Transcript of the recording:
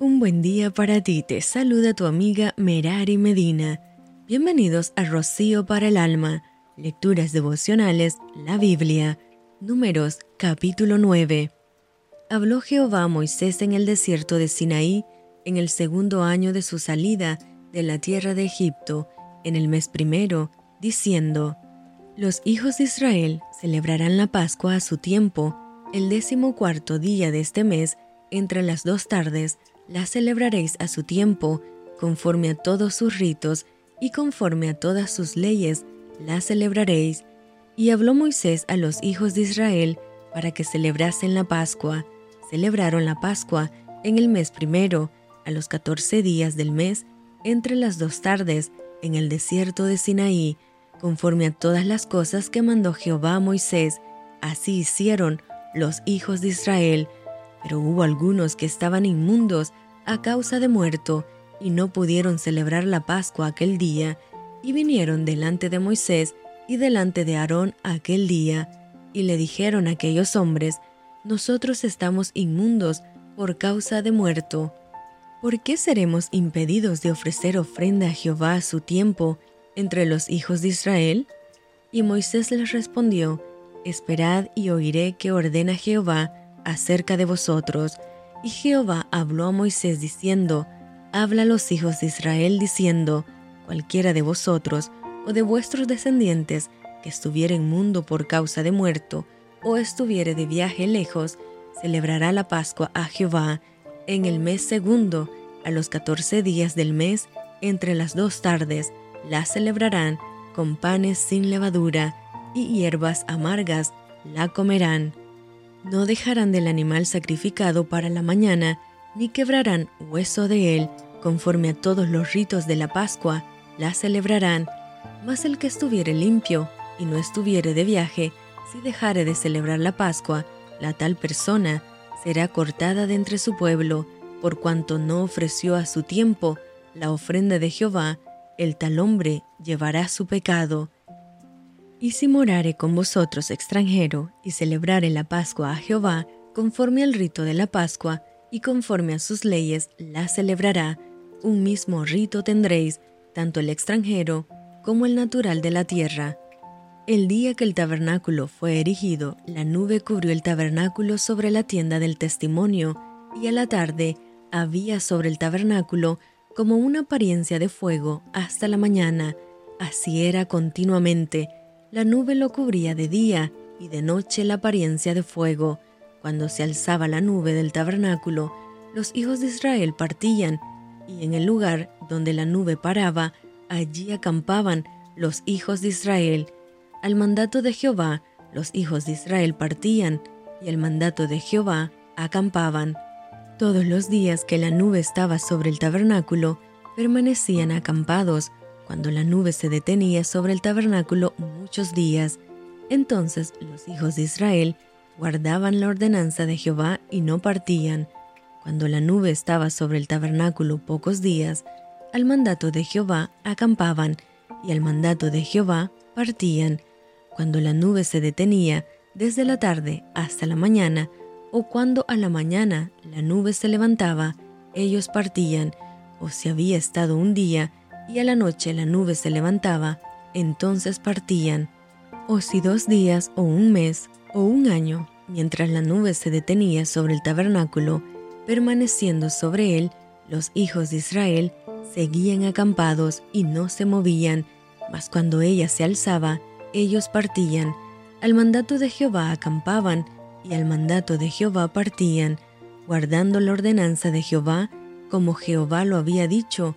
Un buen día para ti, te saluda tu amiga Merari Medina. Bienvenidos a Rocío para el Alma, Lecturas Devocionales, la Biblia, Números capítulo 9. Habló Jehová a Moisés en el desierto de Sinaí en el segundo año de su salida de la tierra de Egipto, en el mes primero, diciendo, Los hijos de Israel celebrarán la Pascua a su tiempo, el décimo cuarto día de este mes, entre las dos tardes, la celebraréis a su tiempo, conforme a todos sus ritos y conforme a todas sus leyes, la celebraréis. Y habló Moisés a los hijos de Israel para que celebrasen la Pascua. Celebraron la Pascua en el mes primero, a los catorce días del mes, entre las dos tardes, en el desierto de Sinaí, conforme a todas las cosas que mandó Jehová a Moisés, así hicieron los hijos de Israel, pero hubo algunos que estaban inmundos a causa de muerto y no pudieron celebrar la Pascua aquel día, y vinieron delante de Moisés y delante de Aarón aquel día, y le dijeron a aquellos hombres, Nosotros estamos inmundos por causa de muerto. ¿Por qué seremos impedidos de ofrecer ofrenda a Jehová a su tiempo entre los hijos de Israel? Y Moisés les respondió, Esperad y oiré que ordena Jehová acerca de vosotros. Y Jehová habló a Moisés diciendo, Habla a los hijos de Israel diciendo, Cualquiera de vosotros o de vuestros descendientes que estuviere en mundo por causa de muerto, o estuviere de viaje lejos, celebrará la Pascua a Jehová en el mes segundo, a los catorce días del mes, entre las dos tardes, la celebrarán con panes sin levadura y hierbas amargas la comerán. No dejarán del animal sacrificado para la mañana, ni quebrarán hueso de él, conforme a todos los ritos de la Pascua, la celebrarán. Mas el que estuviere limpio y no estuviere de viaje, si dejare de celebrar la Pascua, la tal persona será cortada de entre su pueblo, por cuanto no ofreció a su tiempo la ofrenda de Jehová, el tal hombre llevará su pecado. Y si morare con vosotros extranjero y celebrare la Pascua a Jehová, conforme al rito de la Pascua y conforme a sus leyes la celebrará, un mismo rito tendréis, tanto el extranjero como el natural de la tierra. El día que el tabernáculo fue erigido, la nube cubrió el tabernáculo sobre la tienda del testimonio, y a la tarde había sobre el tabernáculo como una apariencia de fuego hasta la mañana. Así era continuamente, la nube lo cubría de día y de noche la apariencia de fuego. Cuando se alzaba la nube del tabernáculo, los hijos de Israel partían, y en el lugar donde la nube paraba, allí acampaban los hijos de Israel. Al mandato de Jehová, los hijos de Israel partían, y al mandato de Jehová acampaban. Todos los días que la nube estaba sobre el tabernáculo, permanecían acampados, cuando la nube se detenía sobre el tabernáculo muchos días, entonces los hijos de Israel guardaban la ordenanza de Jehová y no partían. Cuando la nube estaba sobre el tabernáculo pocos días, al mandato de Jehová acampaban y al mandato de Jehová partían. Cuando la nube se detenía desde la tarde hasta la mañana, o cuando a la mañana la nube se levantaba, ellos partían, o si había estado un día y a la noche la nube se levantaba, entonces partían. O si dos días o un mes o un año, mientras la nube se detenía sobre el tabernáculo, permaneciendo sobre él, los hijos de Israel seguían acampados y no se movían, mas cuando ella se alzaba, ellos partían. Al mandato de Jehová acampaban, y al mandato de Jehová partían, guardando la ordenanza de Jehová, como Jehová lo había dicho,